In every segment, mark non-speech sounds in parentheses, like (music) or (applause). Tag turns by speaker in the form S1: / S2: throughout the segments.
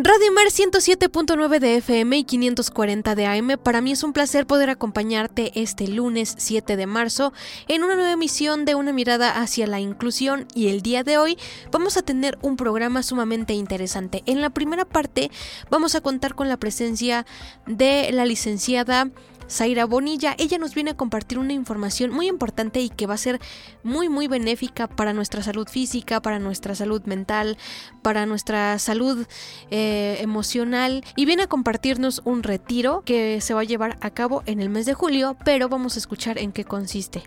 S1: Radio Mer 107.9 de FM y 540 de AM, para mí es un placer poder acompañarte este lunes 7 de marzo en una nueva emisión de Una mirada hacia la inclusión y el día de hoy vamos a tener un programa sumamente interesante. En la primera parte vamos a contar con la presencia de la licenciada Zaira Bonilla. Ella nos viene a compartir una información muy importante y que va a ser muy muy benéfica para nuestra salud física, para nuestra salud mental, para nuestra salud eh, emocional y viene a compartirnos un retiro que se va a llevar a cabo en el mes de julio, pero vamos a escuchar en qué consiste.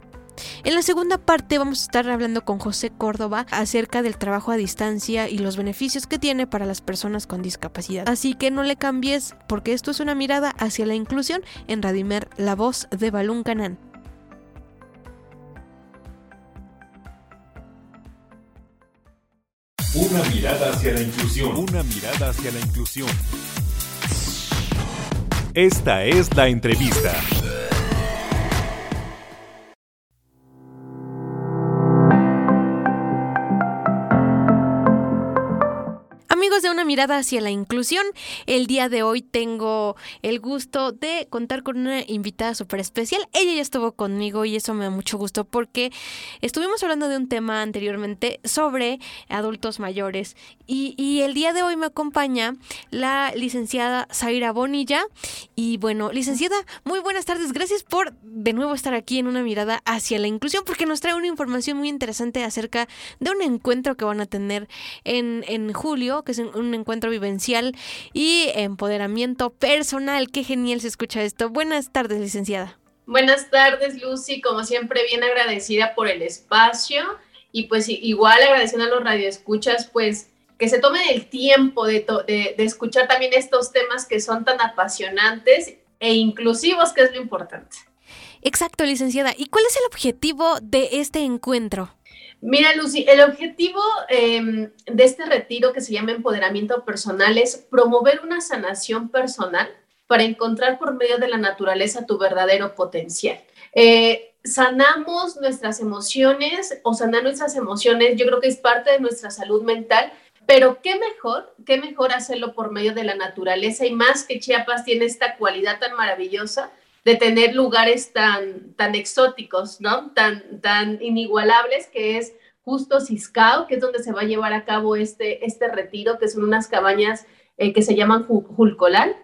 S1: En la segunda parte vamos a estar hablando con José Córdoba acerca del trabajo a distancia y los beneficios que tiene para las personas con discapacidad. Así que no le cambies porque esto es una mirada hacia la inclusión en Radimer, la voz de Balún Canán.
S2: Una mirada hacia la inclusión. Una mirada hacia la inclusión. Esta es la entrevista.
S1: Mirada hacia la inclusión, el día de hoy tengo el gusto de contar con una invitada súper especial. Ella ya estuvo conmigo y eso me da mucho gusto porque estuvimos hablando de un tema anteriormente sobre adultos mayores y, y el día de hoy me acompaña la licenciada Zaira Bonilla. Y bueno, licenciada, muy buenas tardes. Gracias por de nuevo estar aquí en una mirada hacia la inclusión porque nos trae una información muy interesante acerca de un encuentro que van a tener en, en julio que es un encuentro vivencial y empoderamiento personal. Qué genial se escucha esto. Buenas tardes, licenciada.
S3: Buenas tardes, Lucy. Como siempre, bien agradecida por el espacio y pues igual agradeciendo a los radioescuchas, pues que se tomen el tiempo de, de, de escuchar también estos temas que son tan apasionantes e inclusivos, que es lo importante.
S1: Exacto, licenciada. ¿Y cuál es el objetivo de este encuentro?
S3: Mira, Lucy, el objetivo eh, de este retiro que se llama Empoderamiento Personal es promover una sanación personal para encontrar por medio de la naturaleza tu verdadero potencial. Eh, sanamos nuestras emociones o sanar nuestras emociones, yo creo que es parte de nuestra salud mental, pero qué mejor, qué mejor hacerlo por medio de la naturaleza y más que Chiapas tiene esta cualidad tan maravillosa de tener lugares tan, tan exóticos, ¿no? Tan, tan inigualables que es justo Ciscao, que es donde se va a llevar a cabo este, este retiro, que son unas cabañas eh, que se llaman Julcolal.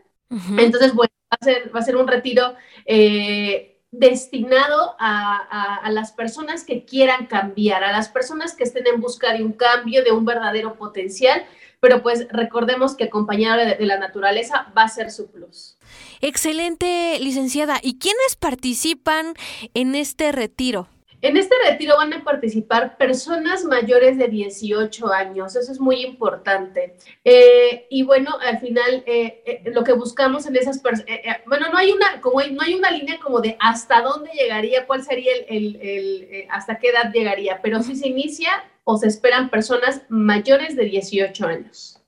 S3: Entonces, bueno, va a ser, va a ser un retiro eh, destinado a, a, a, las personas que quieran cambiar, a las personas que estén en busca de un cambio, de un verdadero potencial, pero pues recordemos que acompañado de, de la naturaleza va a ser su plus.
S1: Excelente, licenciada. ¿Y quiénes participan en este retiro?
S3: En este retiro van a participar personas mayores de 18 años, eso es muy importante. Eh, y bueno, al final eh, eh, lo que buscamos en esas personas, eh, eh, bueno, no hay, una, como hay, no hay una línea como de hasta dónde llegaría, cuál sería el, el, el eh, hasta qué edad llegaría, pero sí se inicia o se esperan personas mayores de 18 años.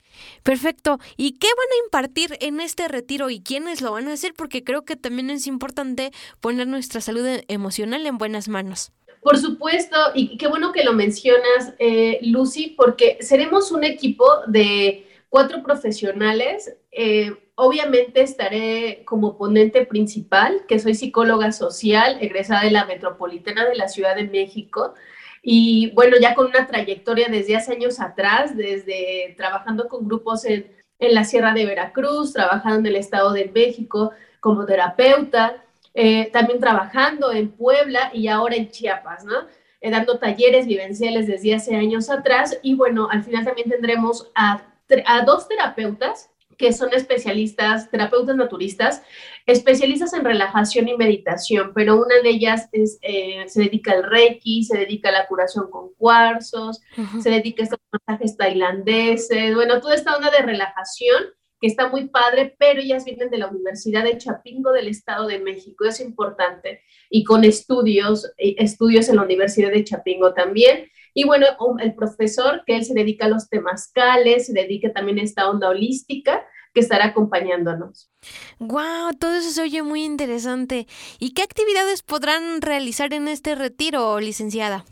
S1: Perfecto. ¿Y qué van a impartir en este retiro y quiénes lo van a hacer? Porque creo que también es importante poner nuestra salud emocional en buenas manos.
S3: Por supuesto, y qué bueno que lo mencionas, eh, Lucy, porque seremos un equipo de cuatro profesionales. Eh, obviamente estaré como ponente principal, que soy psicóloga social, egresada de la Metropolitana de la Ciudad de México. Y bueno, ya con una trayectoria desde hace años atrás, desde trabajando con grupos en, en la Sierra de Veracruz, trabajando en el Estado de México como terapeuta, eh, también trabajando en Puebla y ahora en Chiapas, ¿no? eh, dando talleres vivenciales desde hace años atrás y bueno, al final también tendremos a, a dos terapeutas que son especialistas, terapeutas naturistas, especialistas en relajación y meditación, pero una de ellas es, eh, se dedica al reiki, se dedica a la curación con cuarzos, se dedica a estos masajes tailandeses, bueno, toda esta onda de relajación que está muy padre, pero ellas vienen de la Universidad de Chapingo del Estado de México, es importante, y con estudios, eh, estudios en la Universidad de Chapingo también. Y bueno, el profesor, que él se dedica a los temazcales, se dedica también a esta onda holística, que estará acompañándonos.
S1: ¡Wow! Todo eso se oye muy interesante. ¿Y qué actividades podrán realizar en este retiro, licenciada?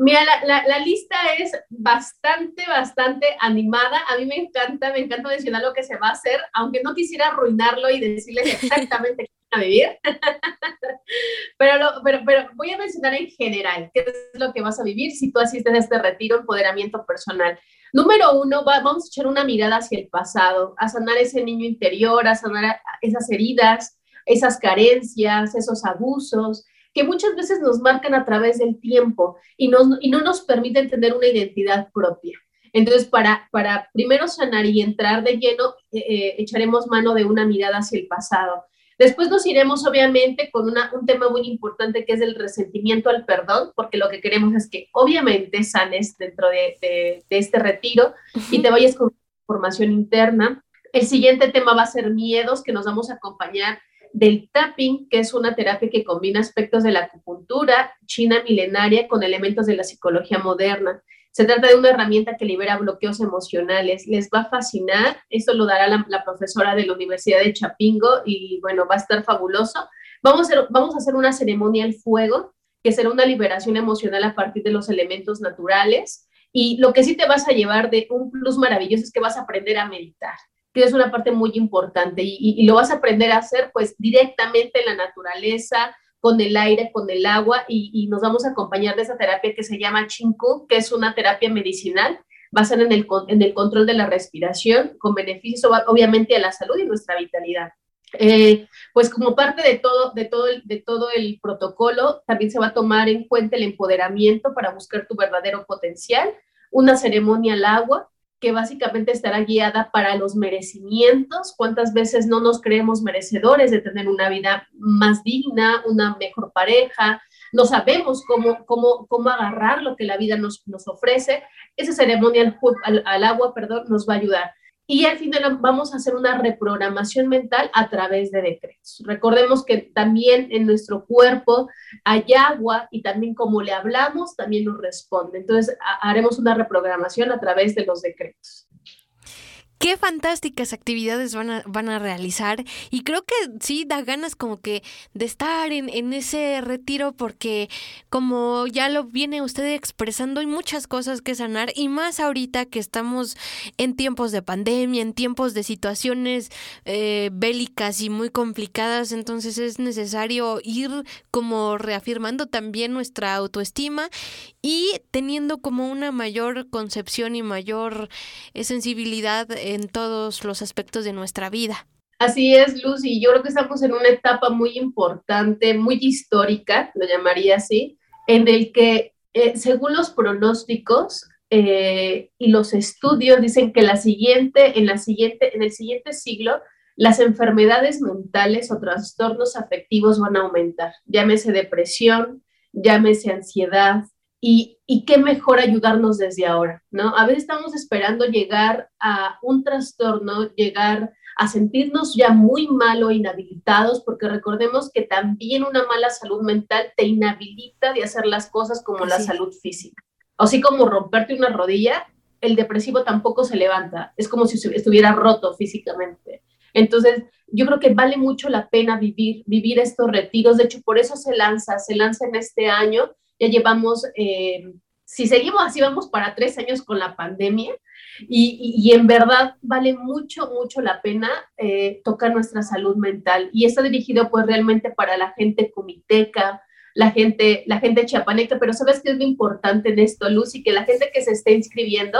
S3: Mira, la, la, lista es bastante, bastante animada. A mí me encanta, me encanta mencionar lo que se va a hacer, aunque no quisiera arruinarlo y decirles (laughs) exactamente qué a vivir. (laughs) pero, pero, pero voy a mencionar en general qué es lo que vas a vivir si tú asistes a este retiro empoderamiento personal. Número uno, vamos a echar una mirada hacia el pasado, a sanar ese niño interior, a sanar esas heridas, esas carencias, esos abusos que muchas veces nos marcan a través del tiempo y, y no nos permiten tener una identidad propia. Entonces, para, para primero sanar y entrar de lleno, eh, eh, echaremos mano de una mirada hacia el pasado. Después nos iremos, obviamente, con un tema muy importante que es el resentimiento al perdón, porque lo que queremos es que, obviamente, sanes dentro de, este retiro y te vayas con información interna. El siguiente tema va a ser miedos, que nos vamos a acompañar del tapping, que es una terapia que combina aspectos de la acupuntura china milenaria con elementos de la psicología moderna. Se trata de una herramienta que libera bloqueos emocionales. Les va a fascinar. Esto lo dará la, profesora de la Universidad de Chapingo y bueno, va a estar fabuloso. Vamos a, hacer, una ceremonia al fuego, que será una liberación emocional a partir de los elementos naturales. Y lo que sí te vas a llevar de un plus maravilloso es que vas a aprender a meditar que es una parte muy importante y, lo vas a aprender a hacer pues directamente en la naturaleza, con el aire, con el agua y, nos vamos a acompañar de esa terapia que se llama Chinku, que es una terapia medicinal basada en el, en el control de la respiración, con beneficios obviamente a la salud y nuestra vitalidad. Eh, pues como parte de todo, de, todo el, de todo el protocolo, también se va a tomar en cuenta el empoderamiento para buscar tu verdadero potencial, una ceremonia al agua, que básicamente estará guiada para los merecimientos, cuántas veces no nos creemos merecedores de tener una vida más digna, una mejor pareja, no sabemos cómo, cómo, cómo agarrar lo que la vida nos, nos ofrece. Esa ceremonia al, agua, perdón, nos va a ayudar y al final vamos a hacer una reprogramación mental a través de decretos. Recordemos que también en nuestro cuerpo hay agua y también como le hablamos, también nos responde. Entonces haremos una reprogramación a través de los decretos
S1: qué fantásticas actividades van a, van a realizar. Y creo que sí da ganas como que de estar en, en ese retiro porque como ya lo viene usted expresando hay muchas cosas que sanar y más ahorita que estamos en tiempos de pandemia, en tiempos de situaciones eh, bélicas y muy complicadas, entonces es necesario ir como reafirmando también nuestra autoestima y teniendo como una mayor concepción y mayor eh, sensibilidad en todos los aspectos de nuestra vida.
S3: Así es, Lucy. Yo creo que estamos en una etapa muy importante, muy histórica, lo llamaría así, en el que, eh, según los pronósticos eh, y los estudios, dicen que la siguiente, en, la siguiente, en el siguiente siglo, las enfermedades mentales o trastornos afectivos van a aumentar. Llámese depresión, llámese ansiedad, y, y, qué mejor ayudarnos desde ahora, ¿no? A veces estamos esperando llegar a un trastorno, llegar a sentirnos ya muy mal o inhabilitados, porque recordemos que también una mala salud mental te inhabilita de hacer las cosas como la salud física. Así como romperte una rodilla, el depresivo tampoco se levanta, es como si estuviera roto físicamente. Entonces, yo creo que vale mucho la pena vivir, vivir estos retiros. De hecho, por eso se lanza, se lanza en este año ya llevamos, eh, si seguimos así, vamos para tres años con la pandemia y, y, en verdad vale mucho, mucho la pena eh, tocar nuestra salud mental y está dirigido pues realmente para la gente comiteca, la gente, la gente chiapaneca, pero ¿sabes qué es lo importante en esto, Lucy? Que la gente que se esté inscribiendo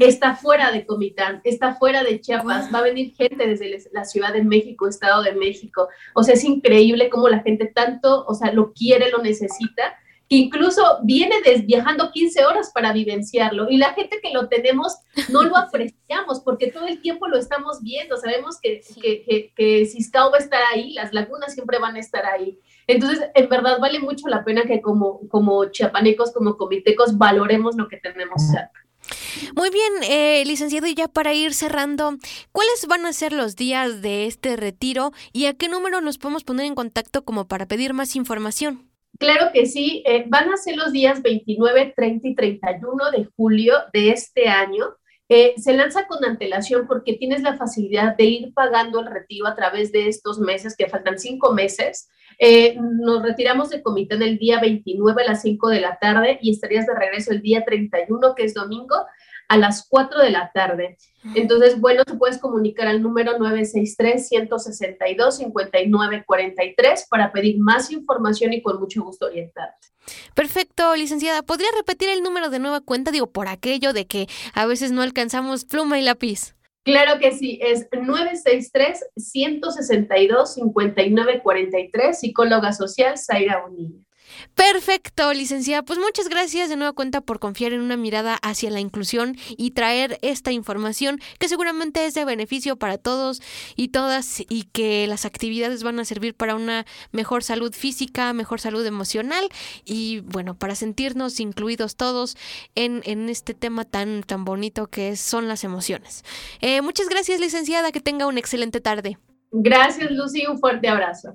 S3: está fuera de Comitán, está fuera de Chiapas, va a venir gente desde la Ciudad de México, Estado de México. O sea, es increíble cómo la gente tanto, o sea, lo quiere, lo necesita, que incluso viene viajando 15 horas para vivenciarlo y la gente que lo tenemos no lo (laughs) apreciamos porque todo el tiempo lo estamos viendo, sabemos que, que, que, va a estar ahí, las lagunas siempre van a estar ahí. Entonces, en verdad vale mucho la pena que como, como chiapanecos, como comitecos, valoremos lo que tenemos cerca.
S1: Muy bien, eh, licenciado, y ya para ir cerrando, ¿cuáles van a ser los días de este retiro y a qué número nos podemos poner en contacto como para pedir más información?
S3: Claro que sí, eh, van a ser los días 29, 30 y 31 de julio de este año. Eh, se lanza con antelación porque tienes la facilidad de ir pagando el retiro a través de estos meses, que faltan cinco meses. Eh, nos retiramos del comité el día 29 a las 5 de la tarde y estarías de regreso el día 31, que es domingo, a las 4 de la tarde. Entonces, bueno, te puedes comunicar al número 963-162-5943 para pedir más información y con mucho gusto orientarte.
S1: Perfecto, licenciada. ¿Podría repetir el número de nueva cuenta? Digo, por aquello de que a veces no alcanzamos pluma y lápiz.
S3: Claro que sí, es 963-162-5943, psicóloga social Zaira Bonilla.
S1: Perfecto, licenciada. Pues muchas gracias de nueva cuenta por confiar en una mirada hacia la inclusión y traer esta información que seguramente es de beneficio para todos y todas y que las actividades van a servir para una mejor salud física, mejor salud emocional y bueno, para sentirnos incluidos todos en, en este tema tan, tan bonito que son las emociones. Eh, muchas gracias, licenciada. Que tenga una excelente tarde.
S3: Gracias, Lucy. Un fuerte abrazo.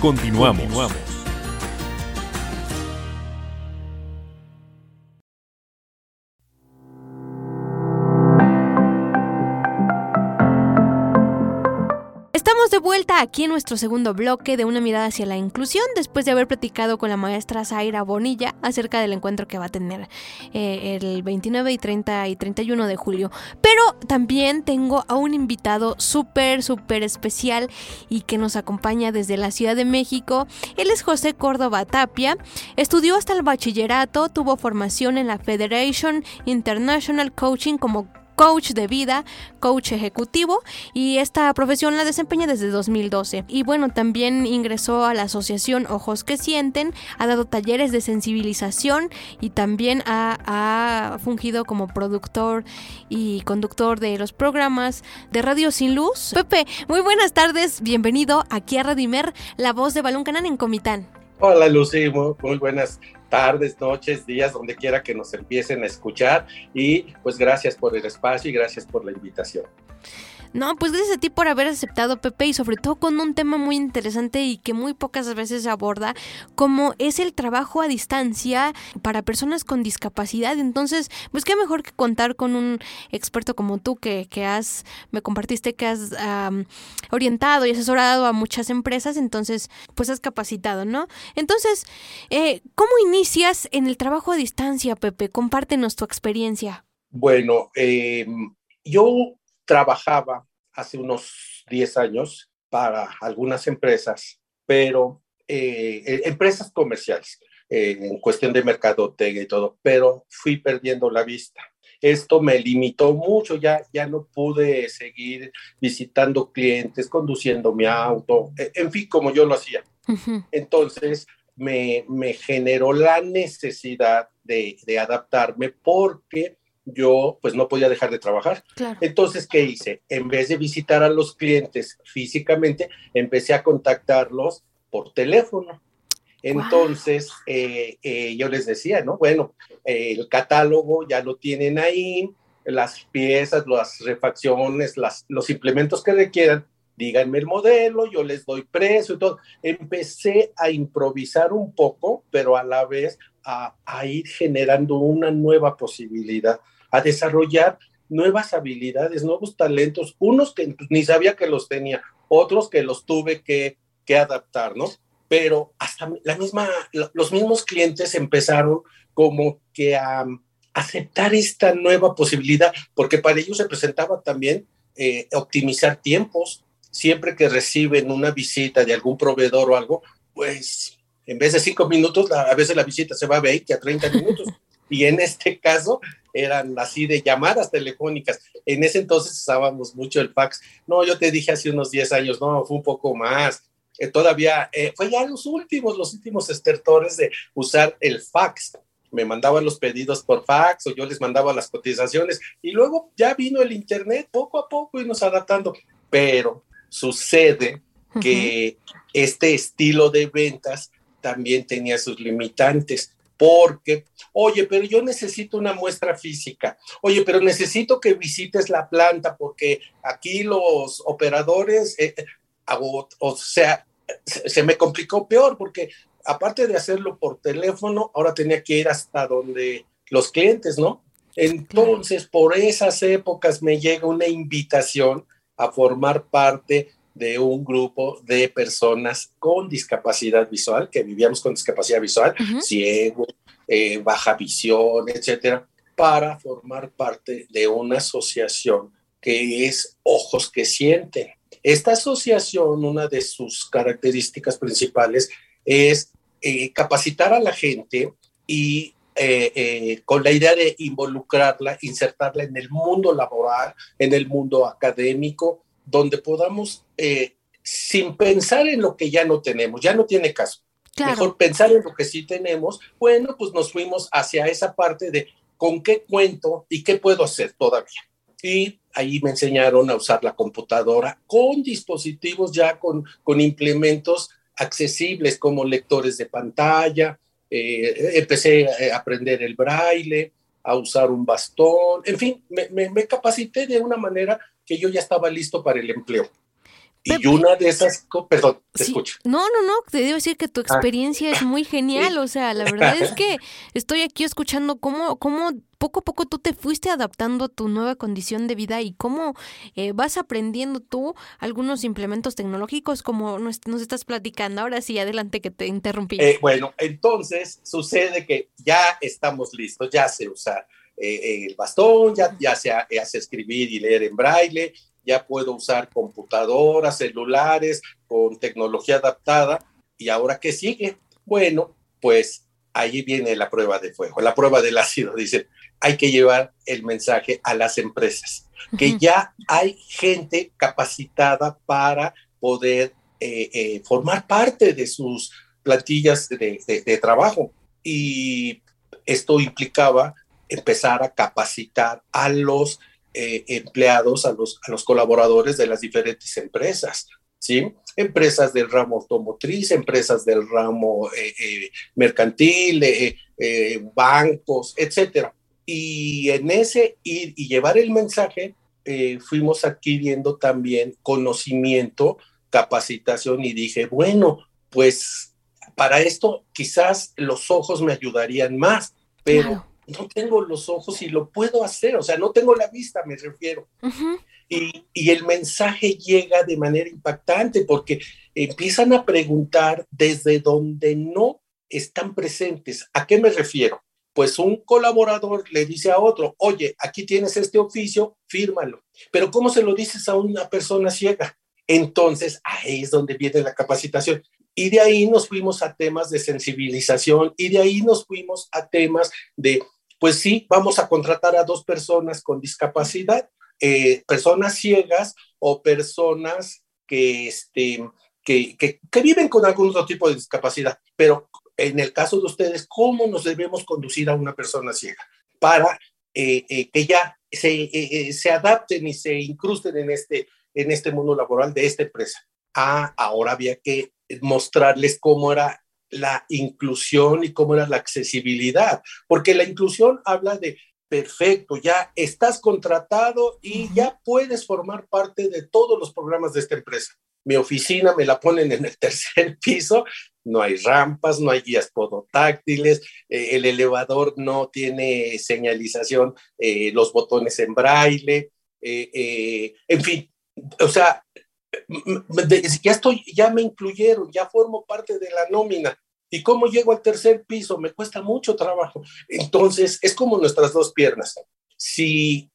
S2: Continuamos.
S1: Vuelta aquí en nuestro segundo bloque de una mirada hacia la inclusión después de haber platicado con la maestra Zaira Bonilla acerca del encuentro que va a tener eh, el 29 y 30 y 31 de julio. Pero también tengo a un invitado súper, súper especial y que nos acompaña desde la Ciudad de México. Él es José Córdoba Tapia, estudió hasta el bachillerato, tuvo formación en la Federation International Coaching como coach de vida, coach ejecutivo y esta profesión la desempeña desde 2012. Y bueno, también ingresó a la asociación Ojos que Sienten, ha dado talleres de sensibilización y también ha, fungido como productor y conductor de los programas de Radio Sin Luz. Pepe, muy buenas tardes, bienvenido aquí a Radimer, la voz de Balón Canán en Comitán.
S4: Hola Lucy, muy buenas tardes, noches, días, donde quiera que nos empiecen a escuchar. Y pues gracias por el espacio y gracias por la invitación.
S1: No, pues gracias a ti por haber aceptado, Pepe, y sobre todo con un tema muy interesante y que muy pocas veces se aborda, como es el trabajo a distancia para personas con discapacidad. Entonces, pues qué mejor que contar con un experto como tú que, que has, me compartiste que has orientado y asesorado a muchas empresas, entonces, pues has capacitado, ¿no? Entonces, eh, ¿cómo inicias en el trabajo a distancia, Pepe? Compártenos tu experiencia.
S4: Bueno, eh, yo trabajaba hace unos 10 años para algunas empresas, pero eh, e, empresas comerciales, eh, en cuestión de mercadotecnia y todo, pero fui perdiendo la vista. Esto me limitó mucho, ya, ya no pude seguir visitando clientes, conduciendo mi auto, e, en fin, como yo lo hacía. Entonces, me, me, generó la necesidad de, de adaptarme porque yo pues no podía dejar de trabajar. Entonces, ¿qué hice? En vez de visitar a los clientes físicamente, empecé a contactarlos por teléfono. Entonces, eh, eh, yo les decía, ¿no? Bueno, el catálogo ya lo tienen ahí, las piezas, las refacciones, las, los implementos que requieran, díganme el modelo, yo les doy precio y todo. Empecé a improvisar un poco, pero a la vez a, ir generando una nueva posibilidad, a desarrollar nuevas habilidades, nuevos talentos, unos que ni sabía que los tenía, otros que los tuve que, que adaptar, ¿no? Pero hasta la misma, los mismos clientes empezaron como que a aceptar esta nueva posibilidad, porque para ellos se presentaba también eh, optimizar tiempos. Siempre que reciben una visita de algún proveedor o algo, pues en vez de cinco minutos, a veces la visita se va a 20 a 30 minutos. y en este caso eran así de llamadas telefónicas. En ese entonces usábamos mucho el fax. No, yo te dije hace unos 10 años, no, fue un poco más. Eh, todavía, eh, fue ya los últimos, los últimos estertores de usar el fax. Me mandaban los pedidos por fax o yo les mandaba las cotizaciones y luego ya vino el internet poco a poco y nos adaptando. Pero sucede que este estilo de ventas también tenía sus limitantes porque, oye, pero yo necesito una muestra física, oye, pero necesito que visites la planta porque aquí los operadores, eh, eh, o, sea, se, me complicó peor porque aparte de hacerlo por teléfono, ahora tenía que ir hasta donde los clientes, ¿no? Entonces, por esas épocas me llega una invitación a formar parte de un grupo de personas con discapacidad visual, que vivíamos con discapacidad visual, ciego, eh, baja visión, etcétera, para formar parte de una asociación que es Ojos que Sienten. Esta asociación, una de sus características principales es eh, capacitar a la gente y eh, con la idea de involucrarla, insertarla en el mundo laboral, en el mundo académico, donde podamos, eh, sin pensar en lo que ya no tenemos, ya no tiene caso. Mejor pensar en lo que sí tenemos. Bueno, pues nos fuimos hacia esa parte de con qué cuento y qué puedo hacer todavía. Y ahí me enseñaron a usar la computadora con dispositivos ya con, con implementos accesibles como lectores de pantalla. Eh, empecé a aprender el braille, a usar un bastón, en fin, me, me capacité de una manera que yo ya estaba listo para el empleo. Y una de esas, perdón, te escucho.
S1: No, no, no, te debo decir que tu ah. experiencia es muy (laughs) genial, o sea, la verdad es que estoy aquí escuchando cómo, cómo poco a poco tú te fuiste adaptando a tu nueva condición de vida y cómo eh, vas aprendiendo tú algunos implementos tecnológicos como nos, estás platicando. Ahora sí, adelante que te interrumpí.
S4: Eh, bueno, entonces sucede que ya estamos listos, ya se usa eh, el bastón, ya, ya se hace escribir y leer en braille, ya puedo usar computadoras, celulares con tecnología adaptada. ¿Y ahora qué sigue? Bueno, pues ahí viene la prueba de fuego, la prueba del ácido. Dice, hay que llevar el mensaje a las empresas, que ya hay gente capacitada para poder eh, eh, formar parte de sus plantillas de, de trabajo. Y esto implicaba empezar a capacitar a los eh, empleados, a los, a los colaboradores de las diferentes empresas. ¿Sí? Empresas del ramo automotriz, empresas del ramo eh, eh, mercantil, bancos, etcétera. Y en ese ir y llevar el mensaje, fuimos adquiriendo también conocimiento, capacitación y dije, bueno, pues para esto quizás los ojos me ayudarían más, pero no tengo los ojos y lo puedo hacer, o sea, no tengo la vista, me refiero. y, y, el mensaje llega de manera impactante porque empiezan a preguntar desde donde no están presentes. ¿A qué me refiero? Pues un colaborador le dice a otro, oye, aquí tienes este oficio, fírmalo. Pero ¿cómo se lo dices a una persona ciega? Entonces, ahí es donde viene la capacitación. Y de ahí nos fuimos a temas de sensibilización y de ahí nos fuimos a temas de pues sí, vamos a contratar a dos personas con discapacidad, eh, personas ciegas o personas que, este, que, que, viven con algún otro tipo de discapacidad. Pero en el caso de ustedes, ¿cómo nos debemos conducir a una persona ciega para eh, eh, que ya se, se, adapten y se incrusten en este, en este mundo laboral de esta empresa? Ah, ahora había que mostrarles cómo era la inclusión y cómo era la accesibilidad, porque la inclusión habla de, perfecto, ya estás contratado y ya puedes formar parte de todos los programas de esta empresa. mi oficina me la ponen en el (laughs) tercer piso, no hay rampas, no hay guías podotáctiles, eh, el elevador no tiene señalización, eh, los botones en braille, eh, en fin, o sea, ya estoy, ya me incluyeron, ya formo parte de la nómina. ¿Y cómo llego al tercer piso? Me cuesta mucho trabajo. Entonces, es como nuestras dos piernas. Si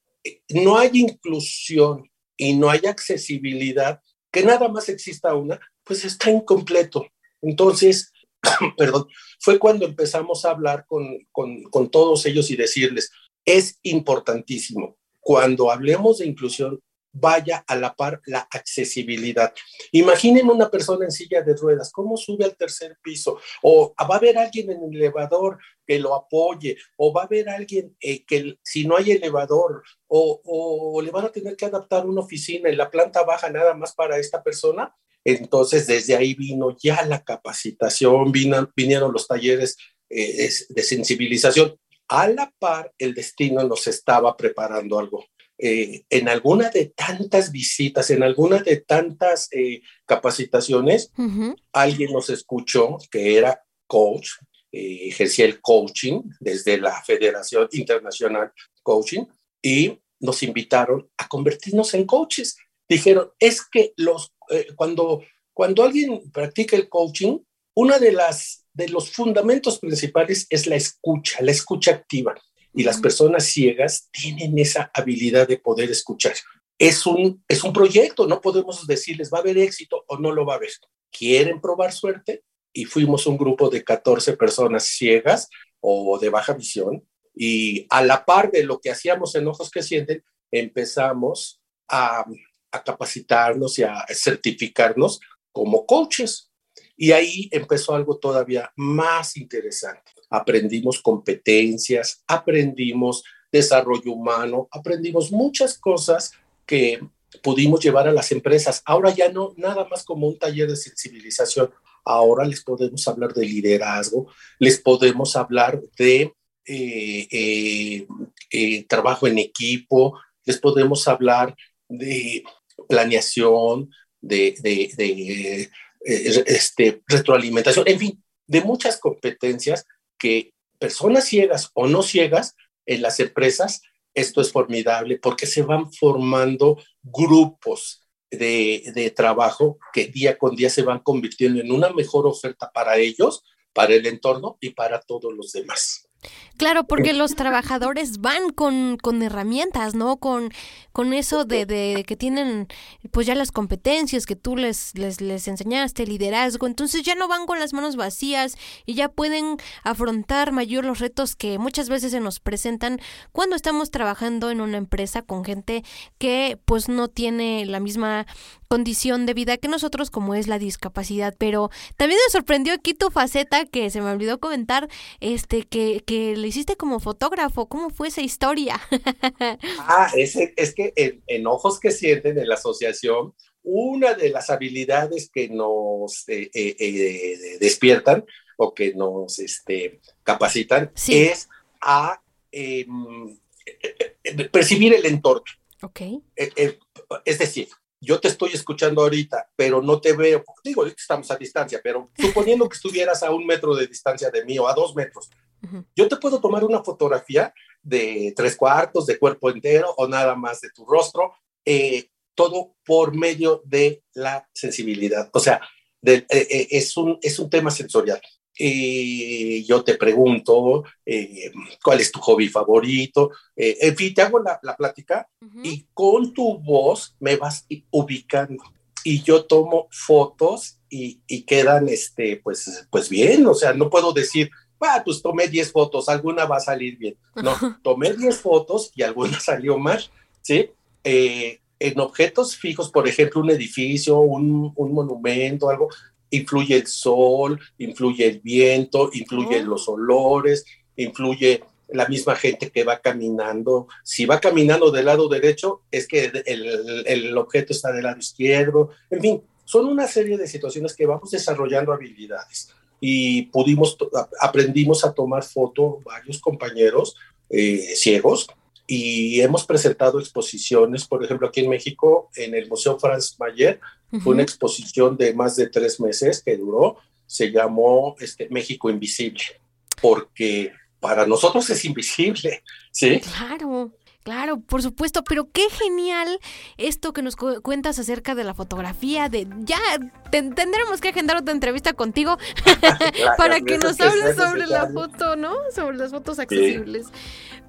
S4: no hay inclusión y no hay accesibilidad, que nada más exista una, pues está incompleto. Entonces, (clears throat) perdón, fue cuando empezamos a hablar con, con, con todos ellos y decirles, es importantísimo, cuando hablemos de inclusión, vaya a la par la accesibilidad. Imaginen una persona en silla de ruedas, ¿cómo sube al tercer piso? O va a haber alguien en el elevador que lo apoye, o va a haber alguien eh, que si no hay elevador, o, o, le van a tener que adaptar una oficina en la planta baja nada más para esta persona. Entonces, desde ahí vino ya la capacitación, vino, vinieron los talleres eh, de sensibilización. A la par, el destino nos estaba preparando algo eh, en alguna de tantas visitas, en alguna de tantas eh, capacitaciones, alguien nos escuchó que era coach, eh, ejercía el coaching desde la Federación Internacional Coaching y nos invitaron a convertirnos en coaches. Dijeron, es que los, cuando, cuando alguien practica el coaching, una de las de los fundamentos principales es la escucha, la escucha activa y las personas ciegas tienen esa habilidad de poder escuchar. Es un, es un proyecto, no podemos decirles va a haber éxito o no lo va a haber. Quieren probar suerte y fuimos un grupo de 14 personas ciegas o de baja visión y a la par de lo que hacíamos en Ojos que Sienten, empezamos a, a capacitarnos y a certificarnos como coaches. Y ahí empezó algo todavía más interesante aprendimos competencias, aprendimos desarrollo humano, aprendimos muchas cosas que pudimos llevar a las empresas. Ahora ya no nada más como un taller de sensibilización, ahora les podemos hablar de liderazgo, les podemos hablar de eh, eh, eh, trabajo en equipo, les podemos hablar de planeación, de, de este, retroalimentación, en fin, de muchas competencias que personas ciegas o no ciegas en las empresas, esto es formidable porque se van formando grupos de, de, trabajo que día con día se van convirtiendo en una mejor oferta para ellos, para el entorno y para todos los demás.
S1: Claro, porque los trabajadores van con, con herramientas, ¿no? Con, con eso de, de, que tienen pues ya las competencias que tú les, les, les enseñaste, liderazgo, entonces ya no van con las manos vacías y ya pueden afrontar mayor los retos que muchas veces se nos presentan cuando estamos trabajando en una empresa con gente que pues no tiene la misma condición de vida que nosotros como es la discapacidad, pero también me sorprendió aquí tu faceta que se me olvidó comentar, este que, que hiciste como fotógrafo, ¿cómo fue esa historia? (laughs)
S4: ah, es, es que en, Ojos que Sienten, en la asociación, una de las habilidades que nos eh, eh, eh, despiertan o que nos este, capacitan es a em, percibir el entorno.
S1: Okay.
S4: es decir, yo te estoy escuchando ahorita, pero no te veo, digo, estamos a distancia, pero suponiendo que estuvieras a un metro de distancia de mí o a dos metros, yo te puedo tomar una fotografía de tres cuartos, de cuerpo entero o nada más de tu rostro, eh, todo por medio de la sensibilidad. O sea, eh, eh, es, un, es un tema sensorial. Y yo te pregunto cuál es tu hobby favorito. en fin, te hago la, la plática y con tu voz me vas ubicando. Y yo tomo fotos y, y, quedan, este, pues, pues bien. O sea, no puedo decir, ah, pues tomé 10 fotos, alguna va a salir bien. No, (laughs) tomé 10 fotos y alguna (laughs) salió mal, ¿sí? Eh, en objetos fijos, por ejemplo, un edificio, un, un, monumento, algo, influye el sol, influye el viento, influyen oh. los olores, influye la misma gente que va caminando. Si va caminando del lado derecho, es que el, el objeto está del lado izquierdo. En fin, son una serie de situaciones que vamos desarrollando habilidades y pudimos, aprendimos a tomar foto varios compañeros eh, ciegos y hemos presentado exposiciones, por ejemplo, aquí en México, en el Museo Franz Mayer, fue una exposición de más de tres meses que duró, se llamó este, México Invisible, porque para nosotros es invisible, ¿sí?
S1: Claro. Claro, por supuesto, pero qué genial esto que nos cuentas acerca de la fotografía, de ya tendremos que agendar otra entrevista contigo (laughs) para que nos hables sobre la foto, ¿no? Sobre las fotos accesibles.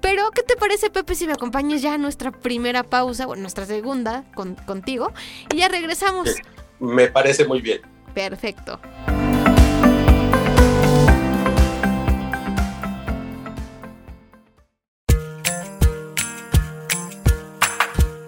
S1: Pero, ¿qué te parece, Pepe, si me acompañas ya a nuestra primera pausa, bueno, nuestra segunda contigo, y ya regresamos?
S4: Me parece muy bien.
S1: Perfecto.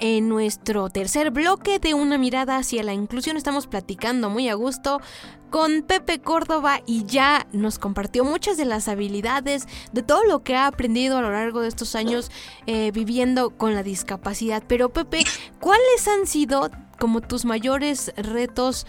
S1: En nuestro tercer bloque de una mirada hacia la inclusión. Estamos platicando muy a gusto con Pepe Córdoba y ya nos compartió muchas de las habilidades, de todo lo que ha aprendido a lo largo de estos años eh, viviendo con la discapacidad. Pero Pepe, ¿cuáles han sido como tus mayores retos,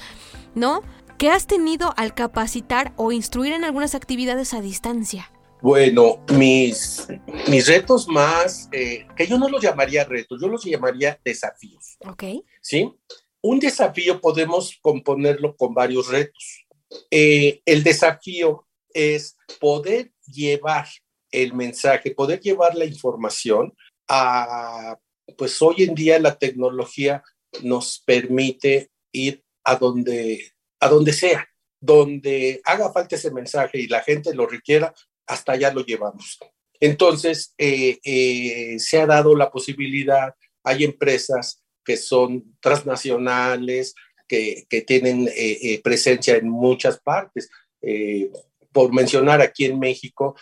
S1: no? Que has tenido al capacitar o instruir en algunas actividades a distancia.
S4: Bueno, mis, mis retos más, eh, que yo no los llamaría retos, yo los llamaría desafíos.
S1: Ok.
S4: ¿Sí? Un desafío podemos componerlo con varios retos. Eh, el desafío es poder llevar el mensaje, poder llevar la información a, pues hoy en día la tecnología nos permite ir a donde, a donde sea, donde haga falta ese mensaje y la gente lo requiera, hasta allá lo llevamos. Entonces, eh, eh, se ha dado la posibilidad, hay empresas que son transnacionales, que, que tienen eh, presencia en muchas partes. por mencionar aquí en México,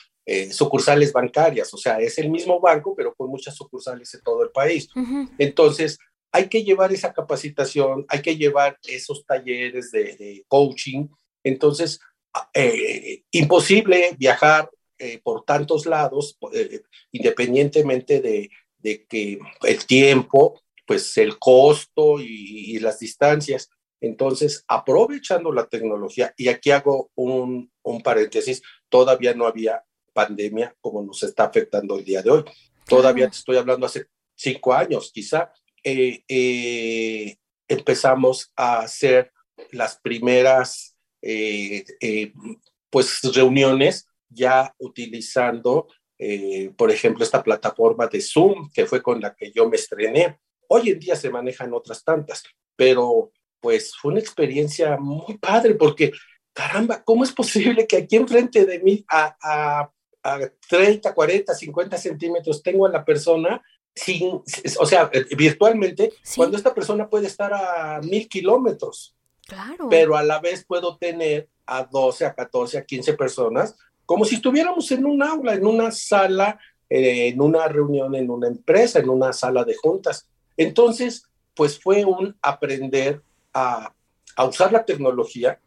S4: sucursales bancarias, o sea, es el mismo banco, pero con muchas sucursales en todo el país. Entonces, hay que llevar esa capacitación, hay que llevar esos talleres de, de coaching. Entonces, imposible viajar eh, por tantos lados, eh, independientemente de, que el tiempo, pues el costo y, las distancias. Entonces, aprovechando la tecnología, y aquí hago un, paréntesis, todavía no había pandemia como nos está afectando el día de hoy. Todavía te estoy hablando hace cinco años, quizá, eh, empezamos a hacer las primeras pues reuniones ya utilizando, eh, por ejemplo, esta plataforma de Zoom, que fue con la que yo me estrené. Hoy en día se manejan otras tantas, pero pues fue una experiencia muy padre porque, caramba, ¿cómo es posible que aquí enfrente de mí a, a, a 30, 40, 50 centímetros tengo a la persona sin, o sea, virtualmente, cuando esta persona puede estar a mil kilómetros.
S1: Claro.
S4: Pero a la vez puedo tener a 12, a 14, a 15 personas como si estuviéramos en un aula, en una sala, eh, en una reunión, en una empresa, en una sala de juntas. Entonces, pues fue un aprender a, usar la tecnología,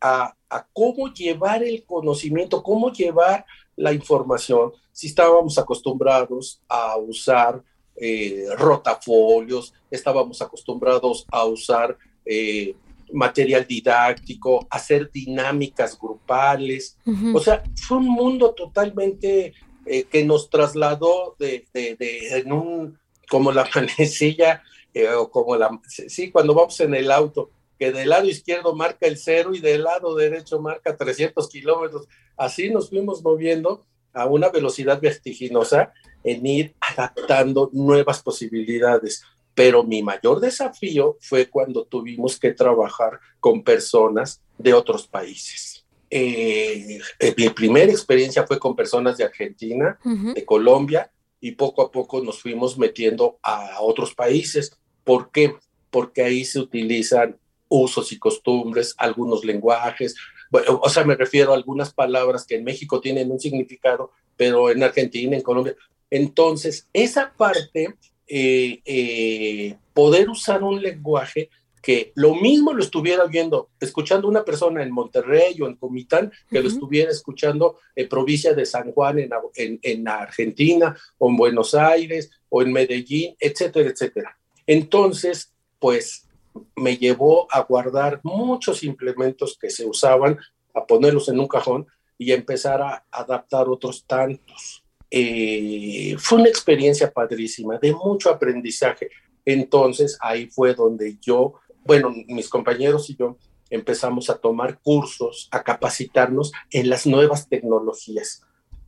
S4: a, cómo llevar el conocimiento, cómo llevar la información. Si estábamos acostumbrados a usar eh, rotafolios, estábamos acostumbrados a usar eh, material didáctico, hacer dinámicas grupales. O sea, fue un mundo totalmente eh, que nos trasladó de, en un, como la (laughs) manecilla, eh, o como la, sí, cuando vamos en el auto, que del lado izquierdo marca el cero y del lado derecho marca 300 kilómetros. Así nos fuimos moviendo a una velocidad vertiginosa en ir adaptando nuevas posibilidades pero mi mayor desafío fue cuando tuvimos que trabajar con personas de otros países. Eh, eh, mi primera experiencia fue con personas de Argentina, de Colombia, y poco a poco nos fuimos metiendo a otros países. ¿Por qué? Porque ahí se utilizan usos y costumbres, algunos lenguajes, o sea, me refiero a algunas palabras que en México tienen un significado, pero en Argentina, en Colombia. Entonces, esa parte eh, eh, poder usar un lenguaje que lo mismo lo estuviera viendo, escuchando una persona en Monterrey o en Comitán, que lo estuviera escuchando en provincia de San Juan, en, en, Argentina, o en Buenos Aires, o en Medellín, etcétera, etcétera. Entonces, pues me llevó a guardar muchos implementos que se usaban, a ponerlos en un cajón y empezar a adaptar otros tantos. Eh, fue una experiencia padrísima, de mucho aprendizaje. Entonces ahí fue donde yo, bueno, mis compañeros y yo empezamos a tomar cursos, a capacitarnos en las nuevas tecnologías,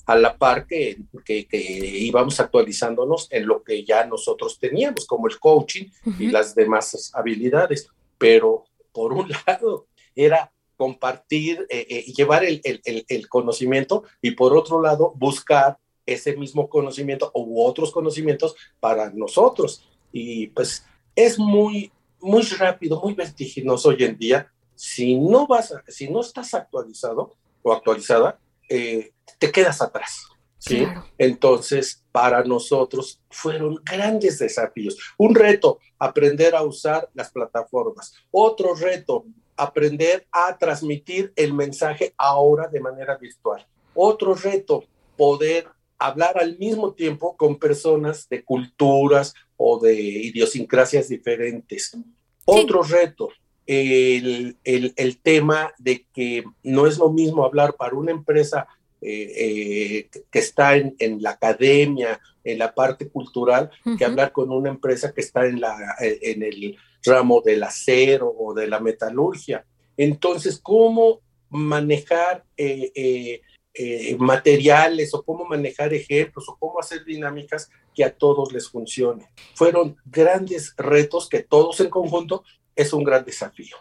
S4: a la par que, que, íbamos actualizándonos en lo que ya nosotros teníamos, como el coaching y las demás habilidades. Pero por un (laughs) lado, era compartir, eh, eh, llevar el, el, el, conocimiento y por otro lado, buscar ese mismo conocimiento u otros conocimientos para nosotros. Y pues es muy, muy rápido, muy vertiginoso hoy en día. Si no vas, si no estás actualizado o actualizada, eh, te quedas atrás. ¿sí? Entonces, para nosotros fueron grandes desafíos. Un reto, aprender a usar las plataformas. Otro reto, aprender a transmitir el mensaje ahora de manera virtual. Otro reto, poder hablar al mismo tiempo con personas de culturas o de idiosincrasias diferentes. Otro reto, el, el, tema de que no es lo mismo hablar para una empresa eh, eh, que está en, en, la academia, en la parte cultural, que hablar con una empresa que está en, la, en el ramo del acero o de la metalurgia. Entonces, ¿cómo manejar eh, eh, materiales o cómo manejar ejemplos o cómo hacer dinámicas que a todos les funcione. Fueron grandes retos que todos en conjunto es un gran desafío.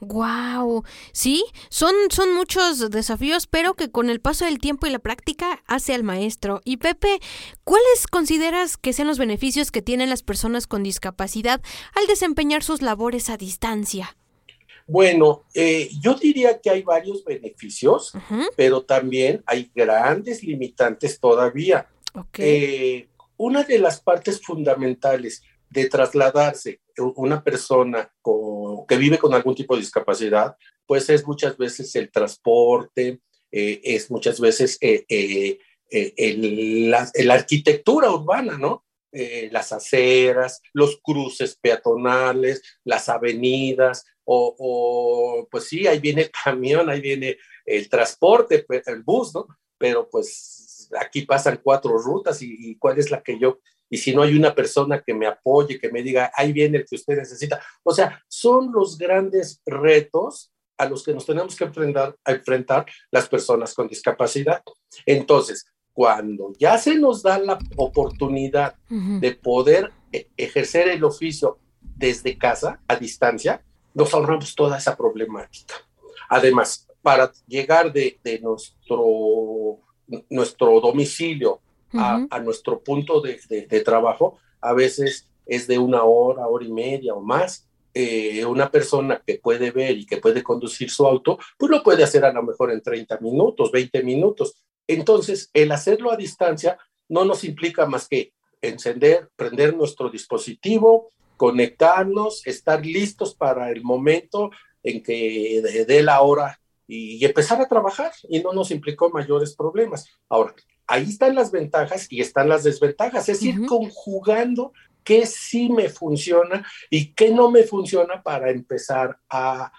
S1: Wow, sí, son, son muchos desafíos, pero que con el paso del tiempo y la práctica hace al maestro. Y Pepe, ¿cuáles consideras que sean los beneficios que tienen las personas con discapacidad al desempeñar sus labores a distancia?
S4: Bueno, eh, yo diría que hay varios beneficios, pero también hay grandes limitantes todavía. Eh, una de las partes fundamentales de trasladarse una persona que vive con algún tipo de discapacidad, pues es muchas veces el transporte, eh, es muchas veces la, arquitectura urbana, ¿no? las aceras, los cruces peatonales, las avenidas, o, pues sí, ahí viene el camión, ahí viene el transporte, el bus, ¿no? Pero pues aquí pasan cuatro rutas y, cuál es la que yo, y si no hay una persona que me apoye, que me diga, ahí viene el que usted necesita. O sea, son los grandes retos a los que nos tenemos que enfrentar, a enfrentar las personas con discapacidad. Entonces, cuando ya se nos da la oportunidad de poder e, ejercer el oficio desde casa, a distancia, nos ahorramos toda esa problemática. Además, para llegar de, nuestro, nuestro domicilio a, nuestro punto de, trabajo, a veces es de una hora, hora y media o más. Eh, una persona que puede ver y que puede conducir su auto, pues lo puede hacer a lo mejor en 30 minutos, 20 minutos. Entonces, el hacerlo a distancia no nos implica más que encender, prender nuestro dispositivo, conectarnos, estar listos para el momento en que dé la hora y, empezar a trabajar y no nos implicó mayores problemas. Ahora, ahí están las ventajas y están las desventajas, es ir conjugando qué sí me funciona y qué no me funciona para empezar a,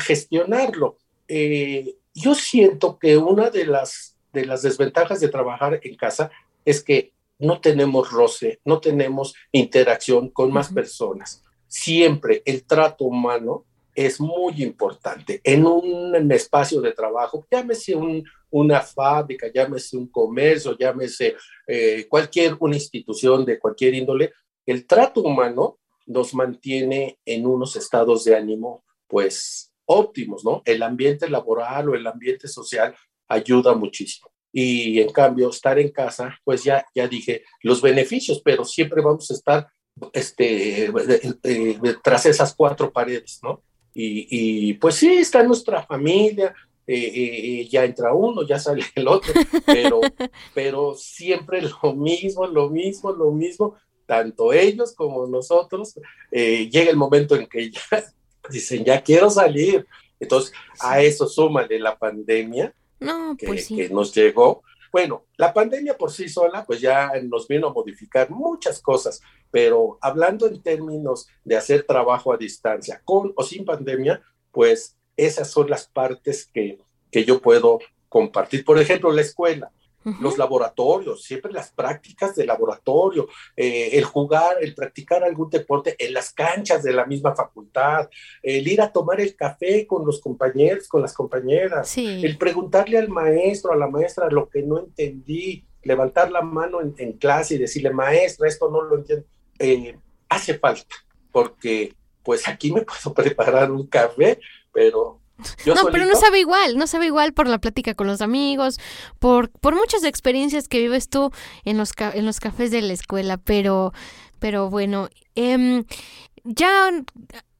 S4: gestionarlo. Eh, yo siento que una de las, de las desventajas de trabajar en casa es que no tenemos roce, no tenemos interacción con más personas. Siempre el trato humano es muy importante en un espacio de trabajo, llámese una fábrica, llámese un comercio, llámese eh, cualquier una institución de cualquier índole, el trato humano nos mantiene en unos estados de ánimo, pues óptimos, ¿no? El ambiente laboral o el ambiente social ayuda muchísimo y en cambio estar en casa, pues ya, ya dije los beneficios, pero siempre vamos a estar este, eh, tras esas cuatro paredes, ¿no? Y, pues sí, está nuestra familia, eh, eh, ya entra uno, ya sale el otro, pero, (laughs) pero siempre lo mismo, lo mismo, lo mismo, tanto ellos como nosotros, eh, llega el momento en que ya (laughs) dicen, ya quiero salir. Entonces, a eso súmale la pandemia que,
S1: pues
S4: que nos llegó. Bueno, la pandemia por sí sola, pues ya nos vino a modificar muchas cosas, pero hablando en términos de hacer trabajo a distancia, con o sin pandemia, pues esas son las partes que, que yo puedo compartir. Por ejemplo, la escuela los laboratorios, siempre las prácticas de laboratorio, eh, el jugar, el practicar algún deporte en las canchas de la misma facultad, el ir a tomar el café con los compañeros, con las compañeras, el preguntarle al maestro, a la maestra lo que no entendí, levantar la mano en, clase y decirle, maestra, esto no lo entiendo, eh, hace falta, porque pues aquí me (laughs) puedo preparar un café, pero
S1: no, pero no sabe igual, no sabe igual por la plática con los amigos, por, por muchas experiencias que vives tú en los, en los cafés de la escuela, pero, pero bueno, em, ya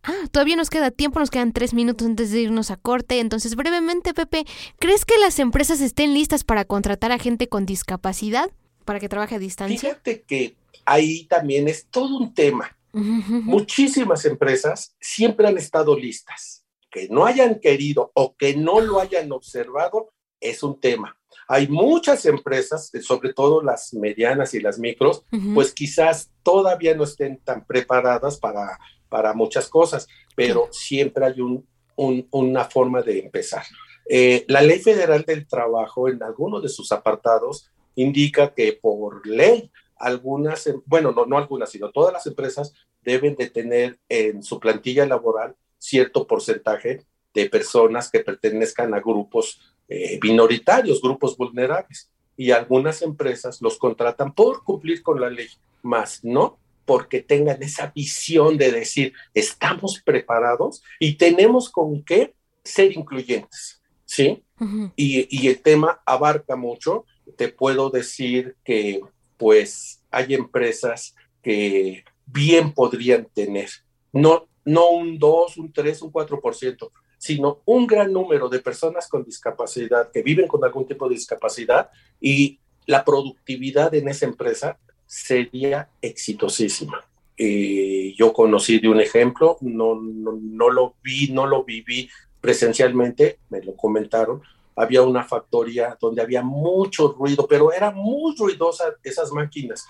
S1: Ah, todavía nos queda tiempo, nos quedan tres minutos antes de irnos a corte. Entonces, brevemente, Pepe, ¿crees que las empresas estén listas para contratar a gente con discapacidad para que trabaje a distancia?
S4: Fíjate que ahí también es todo un tema. Muchísimas empresas siempre han estado listas que no hayan querido o que no lo hayan observado es un tema. Hay muchas empresas, sobre todo las medianas y las micros, pues quizás todavía no estén tan preparadas para, para muchas cosas, pero siempre hay un, una forma de empezar. Eh, la Ley Federal del Trabajo, en algunos de sus apartados, indica que por ley, algunas, em, bueno, no, no algunas, sino todas las empresas deben de tener en su plantilla laboral cierto porcentaje de personas que pertenezcan a grupos eh, minoritarios, grupos vulnerables. Y algunas empresas los contratan por cumplir con la ley, más no porque tengan esa visión de decir, estamos preparados y tenemos con qué ser incluyentes, ¿sí? y, y el tema abarca mucho. Te puedo decir que, pues, hay empresas que bien podrían tener, no, no un 2, un 3, un 4%, sino un gran número de personas con discapacidad que viven con algún tipo de discapacidad y la productividad en esa empresa sería exitosísima. Eh, yo conocí de un ejemplo, no, no, lo vi, no lo viví presencialmente, me lo comentaron, había una factoría donde había mucho ruido, pero era muy ruidosa esas máquinas.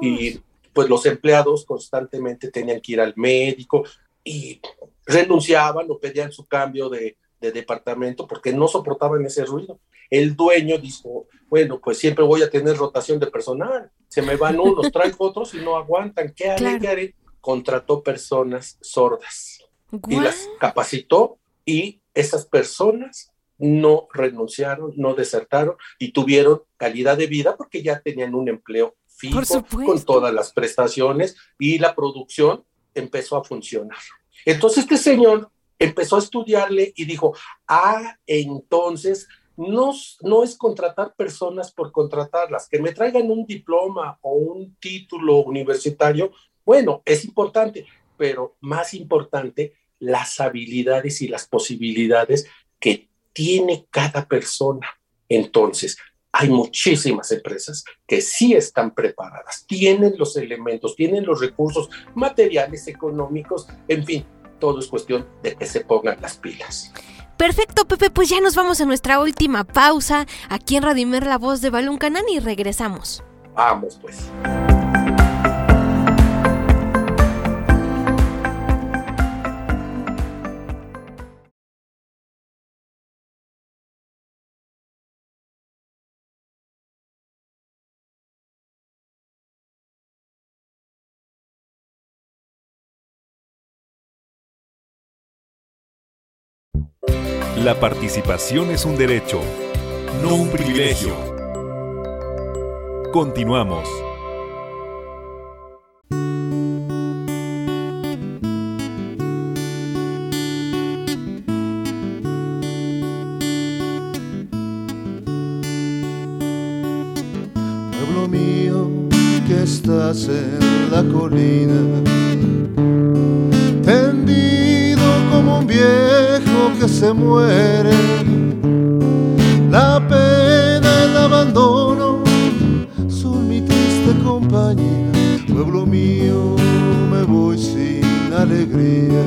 S4: Y pues los empleados constantemente tenían que ir al médico, y renunciaban o pedían su cambio de, departamento porque no soportaban ese ruido. El dueño dijo, bueno, pues siempre voy a tener rotación de personal, se me van unos, (laughs) traigo otros y no aguantan, ¿qué haré? ¿Qué haré? Contrató personas sordas y las capacitó y esas personas no renunciaron, no desertaron y tuvieron calidad de vida porque ya tenían un empleo fijo con todas las prestaciones y la producción empezó a funcionar. Entonces este señor empezó a estudiarle y dijo, ah, entonces no, no es contratar personas por contratarlas, que me traigan un diploma o un título universitario, bueno, es importante, pero más importante, las habilidades y las posibilidades que tiene cada persona. Entonces, hay muchísimas empresas que sí están preparadas, tienen los elementos, tienen los recursos materiales, económicos, en fin, todo es cuestión de que se pongan las pilas.
S1: Perfecto, Pepe, pues ya nos vamos a nuestra última pausa aquí en Radimer, la voz de Balún Canán y regresamos.
S4: Vamos, pues.
S2: La participación es un derecho, no un privilegio. Continuamos.
S5: Pueblo mío que estás en la colina que se muere, la pena, el abandono son mi triste compañía. pueblo mío, me voy sin alegría.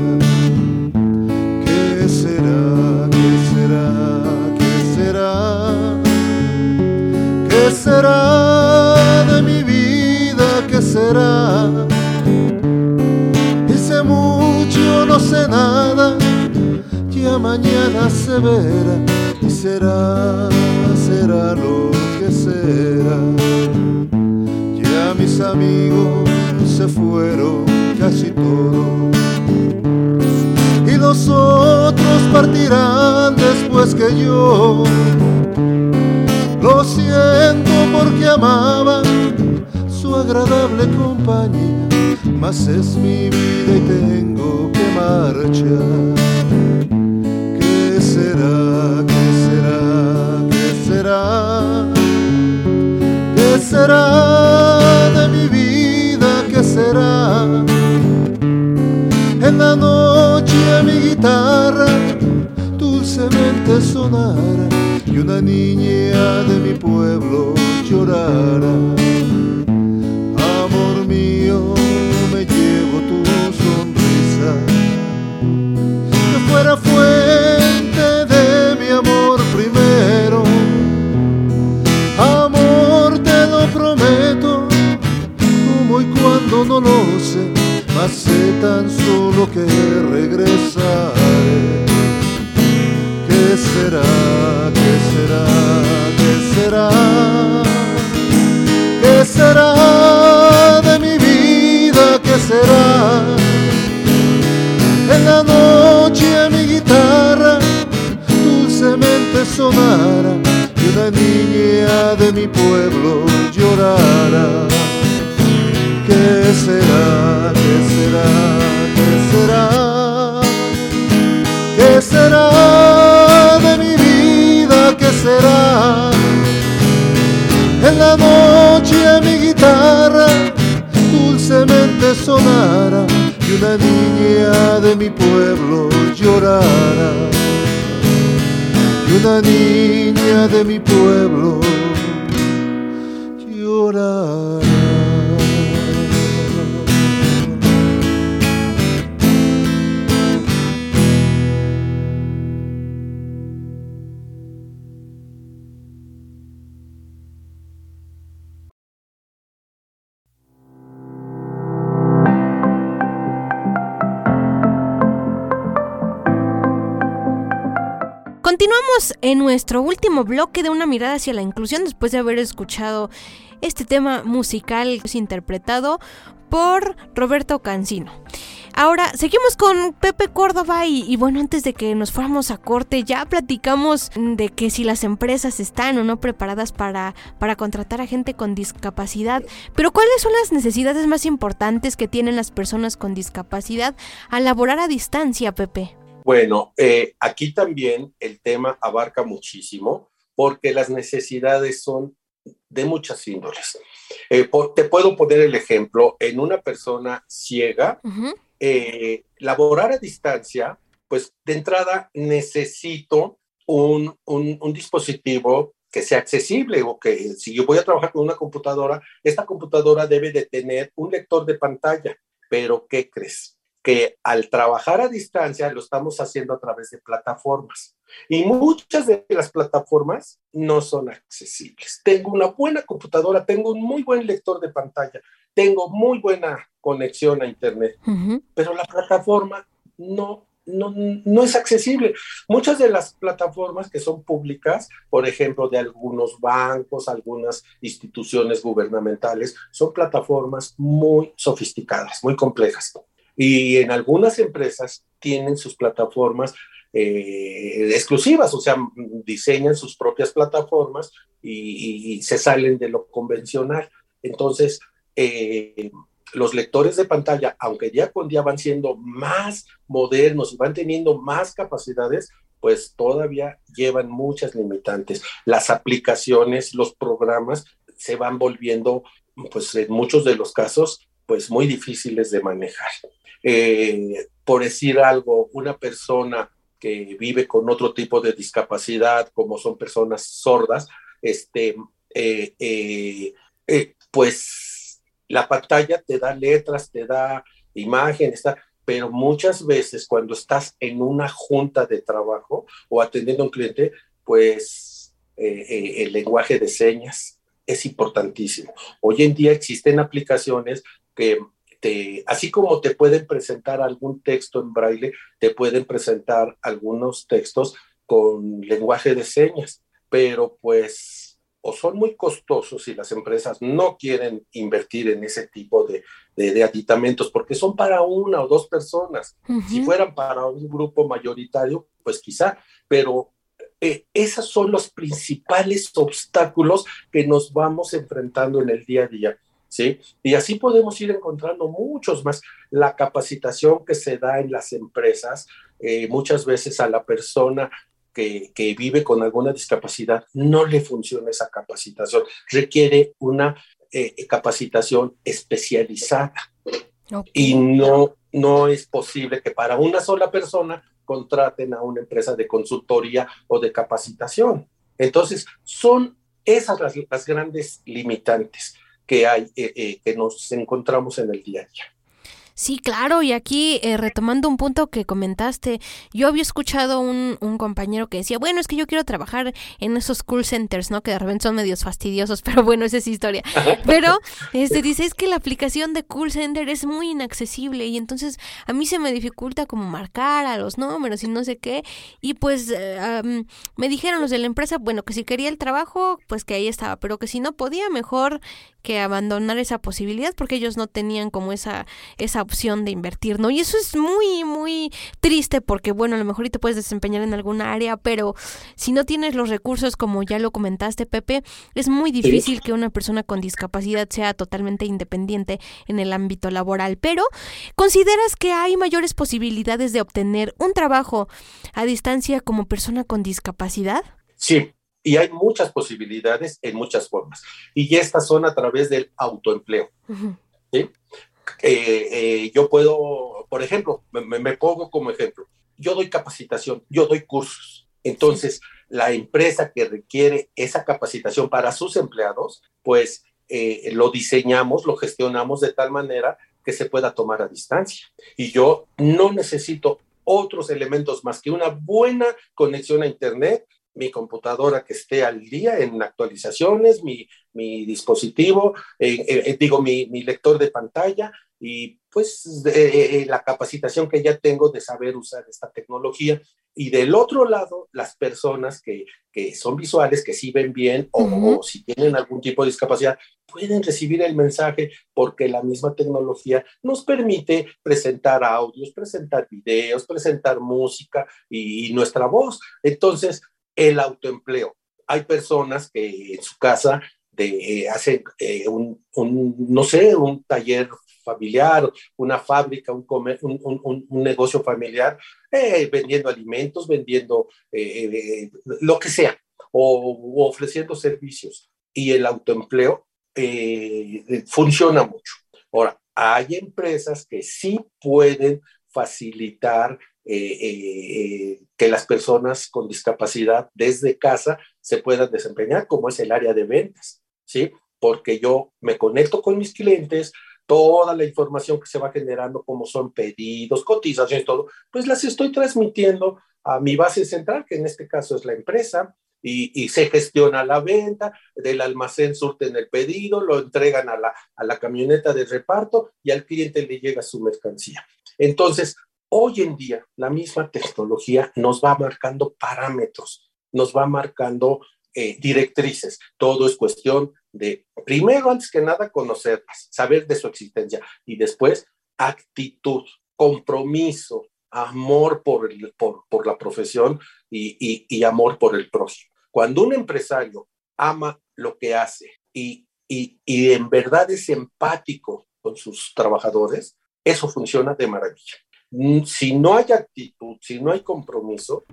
S5: ¿Qué será? ¿Qué será? ¿Qué será? ¿Qué será de mi vida? ¿Qué será? Hice mucho, no sé nada, mañana se verá y será, será lo que será. Ya mis amigos se fueron casi todos y los otros partirán después que yo. Lo siento porque amaba su agradable compañía, mas es mi vida y tengo que marchar. Será de mi vida? ¿Qué será? En la noche mi guitarra dulcemente sonara y una niña de mi pueblo llorara. Amor mío, me llevo tu sonrisa, que fuera fuente sé tan solo que regresaré. ¿Qué será? ¿Qué será? ¿Qué será? ¿Qué será de mi vida? ¿Qué será? En la noche mi guitarra dulcemente sonara y una niña de mi pueblo llorara. ¿Qué será? ¿Qué será? ¿Qué será? ¿Qué será de mi vida? ¿Qué será? En la noche mi guitarra dulcemente sonara y una niña de mi pueblo llorara. Y una niña de mi pueblo llorara.
S1: Continuamos en nuestro último bloque de una mirada hacia la inclusión después de haber escuchado este tema musical interpretado por Roberto Cancino. Ahora, seguimos con Pepe Córdoba y, bueno, antes de que nos fuéramos a corte, ya platicamos de que si las empresas están o no preparadas para, para contratar a gente con discapacidad, pero ¿cuáles son las necesidades más importantes que tienen las personas con discapacidad al laborar a distancia, Pepe?
S4: Bueno, eh, aquí también el tema abarca muchísimo porque las necesidades son de muchas índoles. Eh, por, te puedo poner el ejemplo, en una persona ciega, uh -huh. eh, laborar a distancia, pues de entrada necesito un, un, un, dispositivo que sea accesible o que si yo voy a trabajar con una computadora, esta computadora debe de tener un lector de pantalla. Pero, ¿qué crees? Que al trabajar a distancia lo estamos haciendo a través de plataformas. Y muchas de las plataformas no son accesibles. Tengo una buena computadora, tengo un muy buen lector de pantalla, tengo muy buena conexión a Internet, uh -huh. pero la plataforma no, no, no es accesible. Muchas de las plataformas que son públicas, por ejemplo, de algunos bancos, algunas instituciones gubernamentales, son plataformas muy sofisticadas, muy complejas y en algunas empresas tienen sus plataformas eh, exclusivas, o sea, diseñan sus propias plataformas y, se salen de lo convencional. Entonces, eh, los lectores de pantalla, aunque día con día van siendo más modernos y van teniendo más capacidades, pues todavía llevan muchas limitantes. Las aplicaciones, los programas se van volviendo, pues en muchos de los casos, pues muy difíciles de manejar. Eh, por decir algo, una persona que vive con otro tipo de discapacidad, como son personas sordas, este, eh, eh, pues la pantalla te da letras, te da imágenes, pero muchas veces cuando estás en una junta de trabajo o atendiendo a un cliente, pues el lenguaje de señas es importantísimo. Hoy en día existen aplicaciones que te, así como te pueden presentar algún texto en braille, te pueden presentar algunos textos con lenguaje de señas, pero pues o son muy costosos y las empresas no quieren invertir en ese tipo de, de, aditamentos porque son para una o dos personas. Si fueran para un grupo mayoritario, pues quizá, pero eh, esos son los principales obstáculos que nos vamos enfrentando en el día a día. ¿Sí? Y así podemos ir encontrando muchos más. La capacitación que se da en las empresas, eh, muchas veces a la persona que, vive con alguna discapacidad, no le funciona esa capacitación. Requiere una eh, capacitación especializada. Y no, no es posible que para una sola persona contraten a una empresa de consultoría o de capacitación. Entonces, son esas las, grandes limitantes que hay, eh, eh, que nos encontramos en el día a día.
S1: Sí, claro, y aquí eh, retomando un punto que comentaste, yo había escuchado un, un compañero que decía, bueno, es que yo quiero trabajar en esos call centers, ¿no? Que de repente son medios fastidiosos, (laughs) pero bueno, esa es historia. Pero este dice, es que la aplicación de call center es muy inaccesible y entonces a mí se me dificulta como marcar a los números y no sé qué. Y pues eh, me dijeron los de la empresa, bueno, que si quería el trabajo, pues que ahí estaba, pero que si no podía, mejor que abandonar esa posibilidad porque ellos no tenían como esa, esa opción de invertir, ¿no? Y eso es muy, muy triste porque, bueno, a lo mejor te puedes desempeñar en alguna área, pero si no tienes los recursos, como ya lo comentaste, Pepe, es muy difícil que una persona con discapacidad sea totalmente independiente en el ámbito laboral. Pero, ¿consideras que hay mayores posibilidades de obtener un trabajo a distancia como persona con discapacidad?
S4: Sí, y hay muchas posibilidades en muchas formas. Y estas son a través del autoempleo. ¿sí? Eh, eh, yo puedo, por ejemplo, me, pongo como ejemplo, yo doy capacitación, yo doy cursos. Entonces, la empresa que requiere esa capacitación para sus empleados, pues eh, lo diseñamos, lo gestionamos de tal manera que se pueda tomar a distancia. Y yo no necesito otros elementos más que una buena conexión a Internet, mi computadora que esté al día en actualizaciones, mi, mi dispositivo, eh, eh, digo, mi, mi, lector de pantalla y pues eh, la capacitación que ya tengo de saber usar esta tecnología. Y del otro lado, las personas que, que son visuales, que sí ven bien o, si tienen algún tipo de discapacidad, pueden recibir el mensaje porque la misma tecnología nos permite presentar audios, presentar videos, presentar música y, y nuestra voz. Entonces, el autoempleo. Hay personas que en su casa de, eh, hacen eh, un, no sé, un taller familiar, una fábrica, un, un, un, negocio familiar, eh, vendiendo alimentos, vendiendo lo que sea, o, ofreciendo servicios. Y el autoempleo funciona mucho. Ahora, hay empresas que sí pueden facilitar que las personas con discapacidad desde casa se puedan desempeñar, como es el área de ventas, ¿sí? Porque yo me conecto con mis clientes, toda la información que se va generando, como son pedidos, cotizaciones, todo, pues las estoy transmitiendo a mi base central, que en este caso es la empresa, y, y, se gestiona la venta, del almacén surten el pedido, lo entregan a la, a la camioneta de reparto y al cliente le llega su mercancía. Entonces, Hoy en día, la misma tecnología nos va marcando parámetros, nos va marcando eh, directrices. Todo es cuestión de, primero, antes que nada, conocerlas, saber de su existencia y después actitud, compromiso, amor por, por, la profesión y, y, amor por el prójimo. Cuando un empresario ama lo que hace y, y, en verdad es empático con sus trabajadores, eso funciona de maravilla. Si no hay actitud, si no hay compromiso,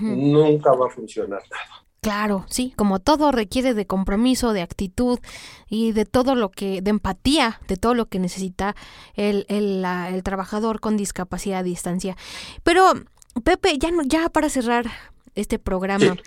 S4: nunca va a funcionar nada.
S1: Claro, sí, como todo requiere de compromiso, de actitud y de todo lo que, de empatía, de todo lo que necesita el, el, el trabajador con discapacidad a distancia. Pero, Pepe, ya, no, ya para cerrar este programa,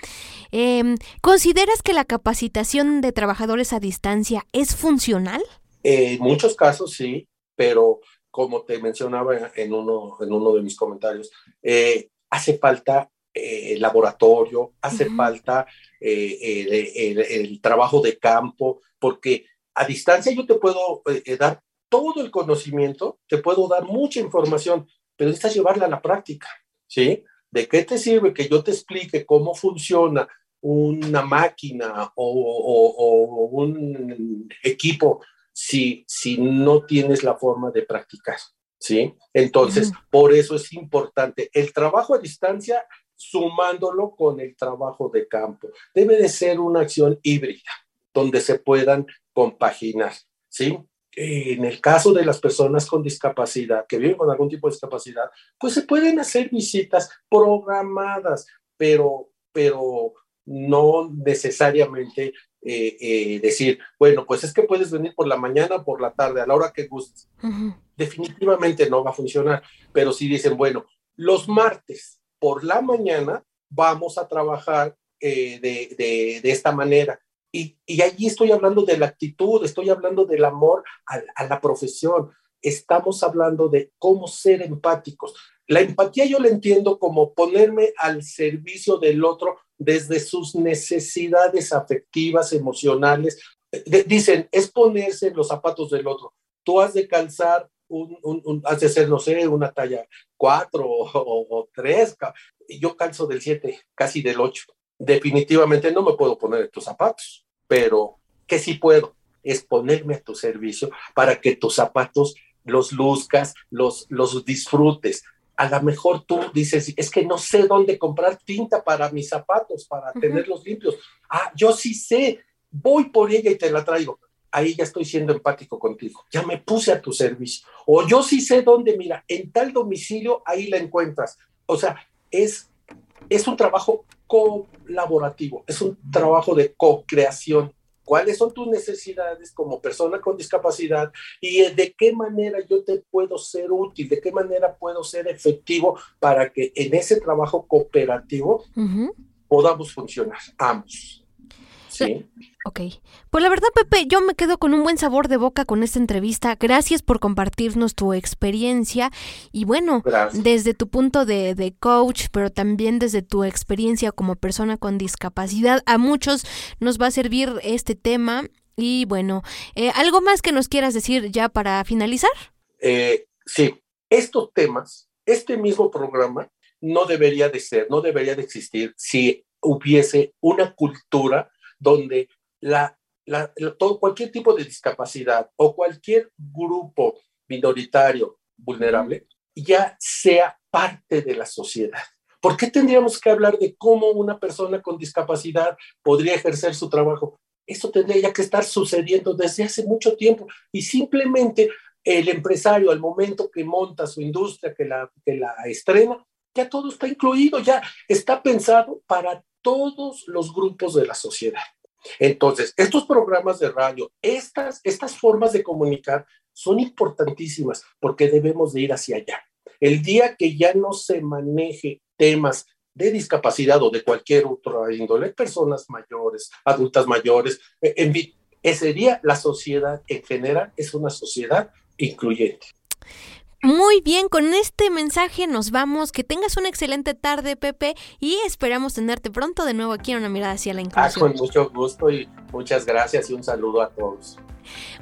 S1: em, ¿consideras que la capacitación de trabajadores a distancia es funcional?
S4: En muchos casos sí, pero como te mencionaba en uno, en uno de mis comentarios, eh, hace falta eh, laboratorio, hace falta eh, el, trabajo de campo, porque a distancia yo te puedo dar todo el conocimiento, te puedo dar mucha información, pero necesitas llevarla a la práctica, ¿sí? ¿De qué te sirve que yo te explique cómo funciona una máquina o, un equipo si, si no tienes la forma de practicar? ¿Sí? Entonces, por eso es importante el trabajo a distancia sumándolo con el trabajo de campo. Debe de ser una acción híbrida donde se puedan compaginar, ¿sí? en el caso de las personas con discapacidad, que viven con algún tipo de discapacidad, pues se pueden hacer visitas programadas, pero, pero no necesariamente eh, eh, decir, bueno, pues es que puedes venir por la mañana o por la tarde, a la hora que gustes. Definitivamente no va a funcionar, pero si dicen, bueno, los martes por la mañana vamos a trabajar eh, de, de, esta manera y, y allí estoy hablando de la actitud, estoy hablando del amor a, la profesión, estamos hablando de cómo ser empáticos. La empatía yo la entiendo como ponerme al servicio del otro desde sus necesidades afectivas, emocionales. dicen, es ponerse en los zapatos del otro. Tú has de calzar, un, un, has de ser, no sé, una talla cuatro o, o, tres. Yo calzo del siete, casi del ocho definitivamente no me puedo poner en tus zapatos, pero que sí puedo es ponerme a tu servicio para que tus zapatos los luzcas, los, los disfrutes. A lo mejor tú dices, es que no sé dónde comprar tinta para mis zapatos, para tenerlos limpios. Ah, yo sí sé, voy por ella y te la traigo. Ahí ya estoy siendo empático contigo, ya me puse a tu servicio. O yo sí sé dónde, mira, en tal domicilio, ahí la encuentras. O sea, es, es un trabajo colaborativo, es un trabajo de co-creación. ¿Cuáles son tus necesidades como persona con discapacidad y de qué manera yo te puedo ser útil, de qué manera puedo ser efectivo para que en ese trabajo cooperativo podamos funcionar ambos? Sí. (laughs)
S1: Ok. Pues la verdad, Pepe, yo me quedo con un buen sabor de boca con esta entrevista. Gracias por compartirnos tu experiencia. Y bueno, desde tu punto de, coach, pero también desde tu experiencia como persona con discapacidad, a muchos nos va a servir este tema. Y bueno, eh, ¿algo más que nos quieras decir ya para finalizar?
S4: Eh, sí, estos temas, este mismo programa no debería de ser, no debería de existir si hubiese una cultura donde la, todo, cualquier tipo de discapacidad o cualquier grupo minoritario vulnerable ya sea parte de la sociedad. ¿Por qué tendríamos que hablar de cómo una persona con discapacidad podría ejercer su trabajo? Eso tendría que estar sucediendo desde hace mucho tiempo y simplemente el empresario al momento que monta su industria, que la, que la estrena, ya todo está incluido, ya está pensado para todos los grupos de la sociedad. Entonces, estos programas de radio, estas, estas formas de comunicar son importantísimas porque debemos de ir hacia allá. El día que ya no se maneje temas de discapacidad o de cualquier otro índole, personas mayores, adultas mayores, eh, en ese día la sociedad en general es una sociedad incluyente.
S1: Muy bien, con este mensaje nos vamos. Que tengas una excelente tarde, Pepe, y esperamos tenerte pronto de nuevo aquí en una mirada hacia la ah, inclusión.
S4: Ah, con mucho gusto y muchas gracias y un saludo a todos.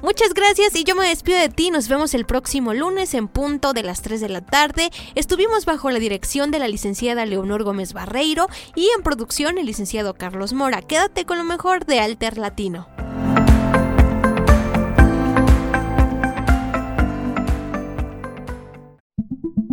S1: Muchas gracias y yo me despido de ti. Nos vemos el próximo lunes en punto de las 3 de la tarde. Estuvimos bajo la dirección de la licenciada Leonor Gómez Barreiro y en producción el licenciado Carlos Mora. Quédate con lo mejor de Alter Latino.